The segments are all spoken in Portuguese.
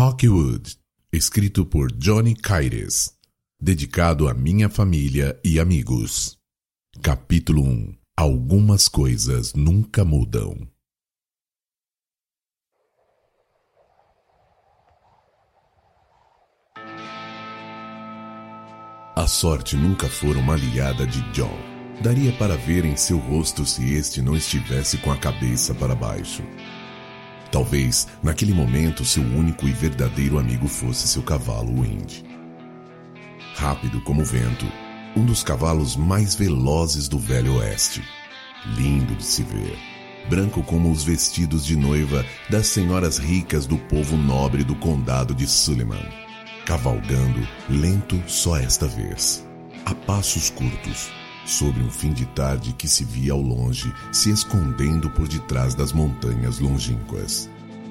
Hawkwood, escrito por Johnny Caires, dedicado à minha família e amigos. Capítulo 1 Algumas coisas nunca mudam. A sorte nunca fora uma aliada de John. Daria para ver em seu rosto se este não estivesse com a cabeça para baixo. Talvez, naquele momento, seu único e verdadeiro amigo fosse seu cavalo Wind. Rápido como o vento, um dos cavalos mais velozes do Velho Oeste. Lindo de se ver. Branco como os vestidos de noiva das senhoras ricas do povo nobre do condado de Suleiman. Cavalgando, lento só esta vez. A passos curtos, sobre um fim de tarde que se via ao longe, se escondendo por detrás das montanhas longínquas.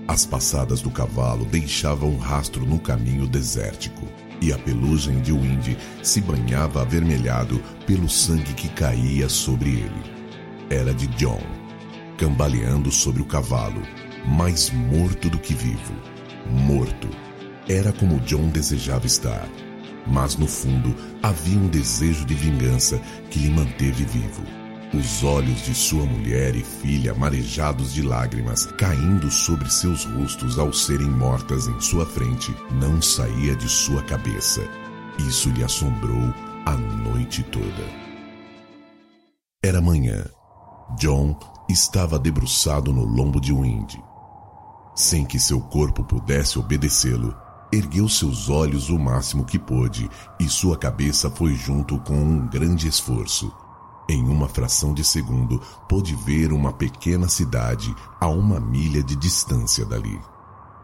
As passadas do cavalo deixavam um rastro no caminho desértico, e a pelugem de Wind se banhava avermelhado pelo sangue que caía sobre ele. Era de John, cambaleando sobre o cavalo, mais morto do que vivo. Morto. Era como John desejava estar mas no fundo havia um desejo de vingança que lhe manteve vivo. Os olhos de sua mulher e filha, marejados de lágrimas, caindo sobre seus rostos ao serem mortas em sua frente, não saía de sua cabeça. Isso lhe assombrou a noite toda. Era manhã. John estava debruçado no lombo de Wind. Sem que seu corpo pudesse obedecê-lo, ergueu seus olhos o máximo que pôde e sua cabeça foi junto com um grande esforço. Em uma fração de segundo, pôde ver uma pequena cidade a uma milha de distância dali.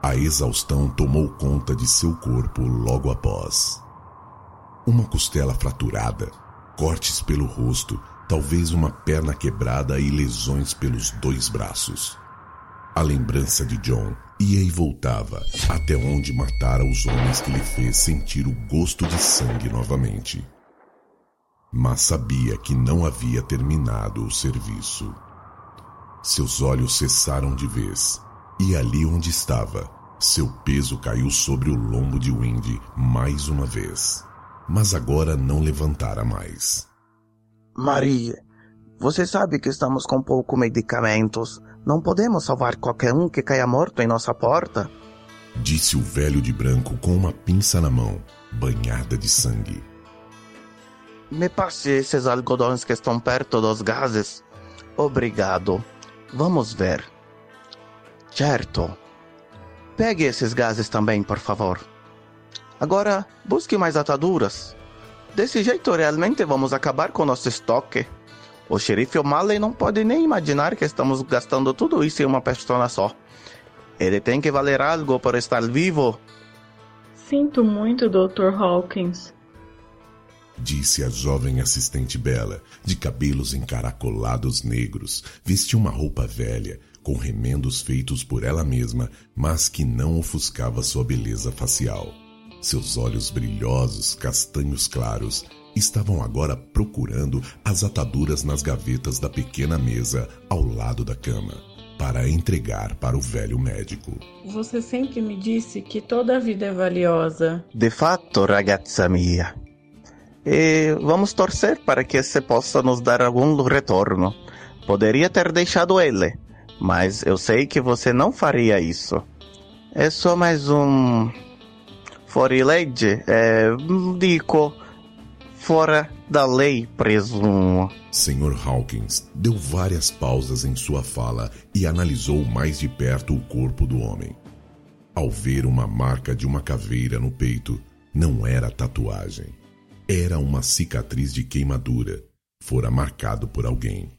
A exaustão tomou conta de seu corpo logo após. Uma costela fraturada, cortes pelo rosto, talvez uma perna quebrada e lesões pelos dois braços. A lembrança de John ia e voltava até onde matara os homens que lhe fez sentir o gosto de sangue novamente. Mas sabia que não havia terminado o serviço. Seus olhos cessaram de vez, e ali onde estava, seu peso caiu sobre o lombo de Windy mais uma vez. Mas agora não levantara mais. Maria, você sabe que estamos com pouco medicamentos. Não podemos salvar qualquer um que caia morto em nossa porta. Disse o velho de branco com uma pinça na mão, banhada de sangue. Me passe esses algodões que estão perto dos gases. Obrigado. Vamos ver. Certo. Pegue esses gases também, por favor. Agora, busque mais ataduras. Desse jeito, realmente vamos acabar com nosso estoque. O xerife O'Malley não pode nem imaginar que estamos gastando tudo isso em uma pessoa só. Ele tem que valer algo por estar vivo. Sinto muito, Dr. Hawkins. Disse a jovem assistente Bela, de cabelos encaracolados negros, vestia uma roupa velha, com remendos feitos por ela mesma, mas que não ofuscava sua beleza facial. Seus olhos brilhosos, castanhos claros, estavam agora procurando as ataduras nas gavetas da pequena mesa ao lado da cama, para entregar para o velho médico. Você sempre me disse que toda a vida é valiosa. De fato, ragazza mia. E vamos torcer para que você possa nos dar algum retorno. Poderia ter deixado ele, mas eu sei que você não faria isso. É só mais um. Florilege, é. Dico fora da lei, presumo. Sr. Hawkins deu várias pausas em sua fala e analisou mais de perto o corpo do homem. Ao ver uma marca de uma caveira no peito, não era tatuagem. Era uma cicatriz de queimadura. Fora marcado por alguém.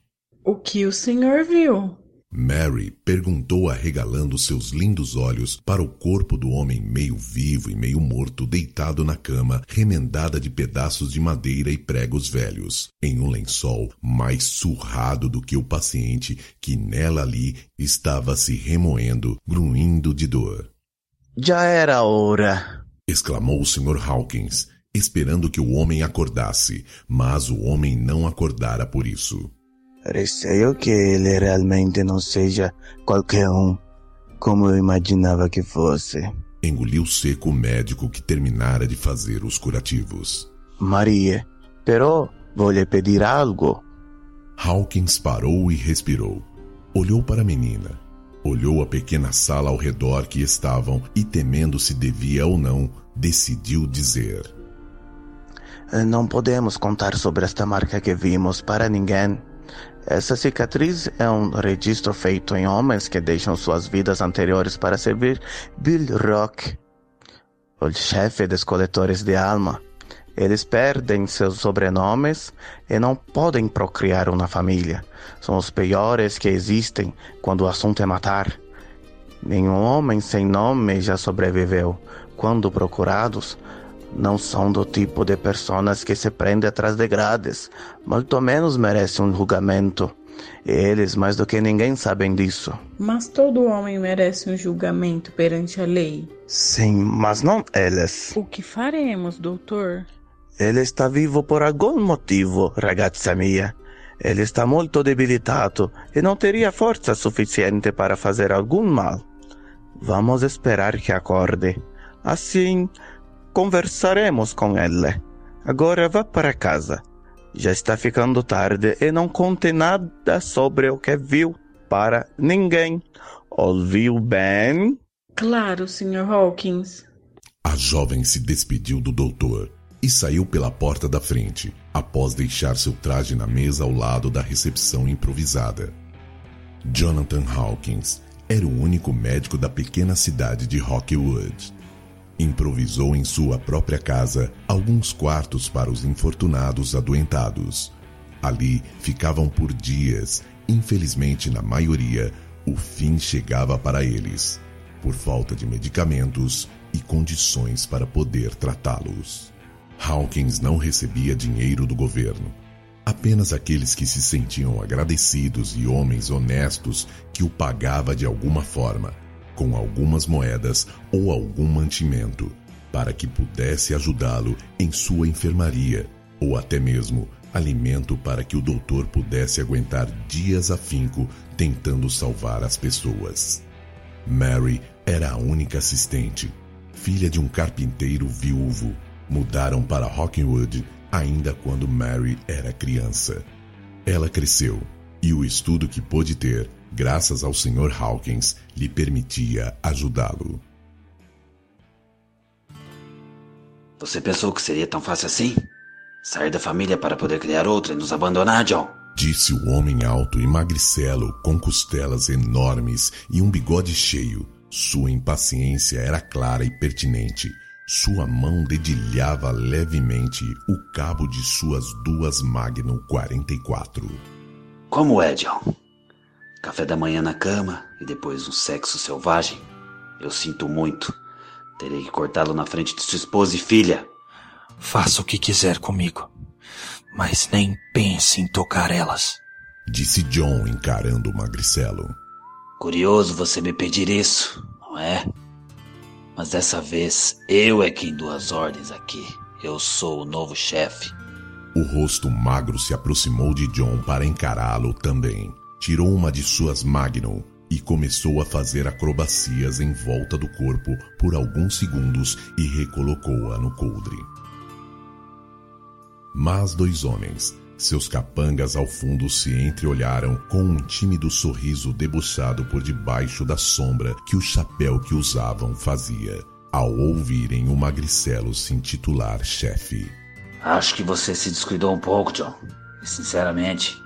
O que o senhor viu? Mary perguntou arregalando seus lindos olhos para o corpo do homem meio vivo e meio morto deitado na cama, remendada de pedaços de madeira e pregos velhos, em um lençol mais surrado do que o paciente que nela ali estava se remoendo, grunhindo de dor. Já era hora! exclamou o Sr. Hawkins, esperando que o homem acordasse, mas o homem não acordara por isso. Receio que ele realmente não seja qualquer um, como eu imaginava que fosse. Engoliu seco o médico que terminara de fazer os curativos. Maria, però vou lhe pedir algo. Hawkins parou e respirou. Olhou para a menina. Olhou a pequena sala ao redor que estavam e, temendo se devia ou não, decidiu dizer: Não podemos contar sobre esta marca que vimos para ninguém. Essa cicatriz é um registro feito em homens que deixam suas vidas anteriores para servir Bill Rock, o chefe dos coletores de alma. Eles perdem seus sobrenomes e não podem procriar uma família. São os piores que existem quando o assunto é matar. Nenhum homem sem nome já sobreviveu. Quando procurados, não são do tipo de pessoas que se prende atrás de grades. Muito menos merecem um julgamento. Eles, mais do que ninguém, sabem disso. Mas todo homem merece um julgamento perante a lei. Sim, mas não eles. O que faremos, doutor? Ele está vivo por algum motivo, ragazza mia. Ele está muito debilitado e não teria força suficiente para fazer algum mal. Vamos esperar que acorde. Assim, conversaremos com ele. Agora vá para casa. Já está ficando tarde e não conte nada sobre o que viu para ninguém. Ouviu bem? Claro, Sr. Hawkins. A jovem se despediu do doutor e saiu pela porta da frente, após deixar seu traje na mesa ao lado da recepção improvisada. Jonathan Hawkins era o único médico da pequena cidade de Rockwood improvisou em sua própria casa alguns quartos para os infortunados adoentados. Ali ficavam por dias, infelizmente, na maioria, o fim chegava para eles, por falta de medicamentos e condições para poder tratá-los. Hawkins não recebia dinheiro do governo. Apenas aqueles que se sentiam agradecidos e homens honestos que o pagava de alguma forma com algumas moedas ou algum mantimento, para que pudesse ajudá-lo em sua enfermaria, ou até mesmo alimento para que o doutor pudesse aguentar dias afinco tentando salvar as pessoas. Mary era a única assistente, filha de um carpinteiro viúvo. Mudaram para Rockwood ainda quando Mary era criança. Ela cresceu e o estudo que pôde ter graças ao Sr. Hawkins, lhe permitia ajudá-lo. Você pensou que seria tão fácil assim? Sair da família para poder criar outra e nos abandonar, John? Disse o homem alto e magricelo, com costelas enormes e um bigode cheio. Sua impaciência era clara e pertinente. Sua mão dedilhava levemente o cabo de suas duas Magnum 44. Como é, John? Café da manhã na cama e depois um sexo selvagem. Eu sinto muito. Terei que cortá-lo na frente de sua esposa e filha. Faça o que quiser comigo, mas nem pense em tocar elas. Disse John encarando o magricelo. Curioso você me pedir isso, não é? Mas dessa vez eu é quem dou as ordens aqui. Eu sou o novo chefe. O rosto magro se aproximou de John para encará-lo também tirou uma de suas Magnum e começou a fazer acrobacias em volta do corpo por alguns segundos e recolocou-a no coldre. Mas dois homens, seus capangas ao fundo se entreolharam com um tímido sorriso debochado por debaixo da sombra que o chapéu que usavam fazia, ao ouvirem o magricelo se intitular chefe. Acho que você se descuidou um pouco, John. Sinceramente,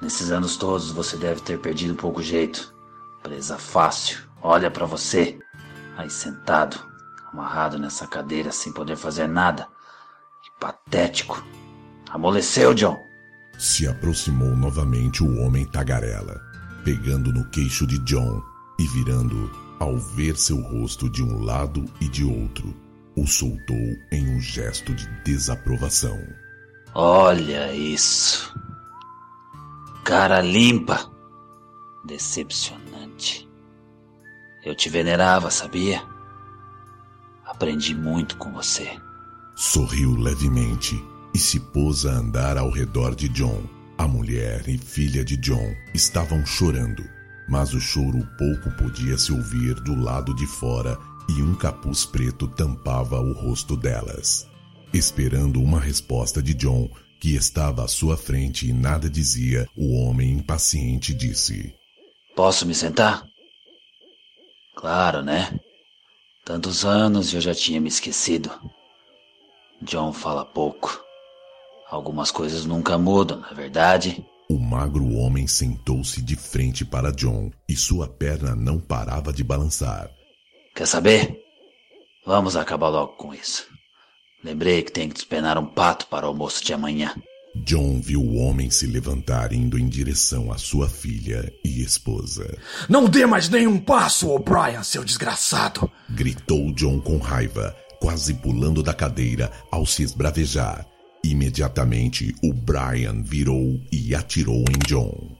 Nesses anos todos você deve ter perdido um pouco jeito. Presa fácil, olha para você. Aí sentado, amarrado nessa cadeira sem poder fazer nada. Que patético. Amoleceu, John. Se aproximou novamente o homem tagarela, pegando no queixo de John e virando ao ver seu rosto de um lado e de outro, o soltou em um gesto de desaprovação. Olha isso. Cara limpa. Decepcionante. Eu te venerava, sabia? Aprendi muito com você. Sorriu levemente e se pôs a andar ao redor de John. A mulher e filha de John estavam chorando, mas o choro pouco podia se ouvir do lado de fora e um capuz preto tampava o rosto delas. Esperando uma resposta de John, que estava à sua frente e nada dizia, o homem impaciente disse: Posso me sentar? Claro, né? Tantos anos e eu já tinha me esquecido. John fala pouco. Algumas coisas nunca mudam, na é verdade. O magro homem sentou-se de frente para John e sua perna não parava de balançar. Quer saber? Vamos acabar logo com isso. Lembrei que tenho que despenar um pato para o almoço de amanhã. John viu o homem se levantar indo em direção à sua filha e esposa. Não dê mais nenhum passo, O'Brien, seu desgraçado! Gritou John com raiva, quase pulando da cadeira ao se esbravejar. Imediatamente, o Brian virou e atirou em John.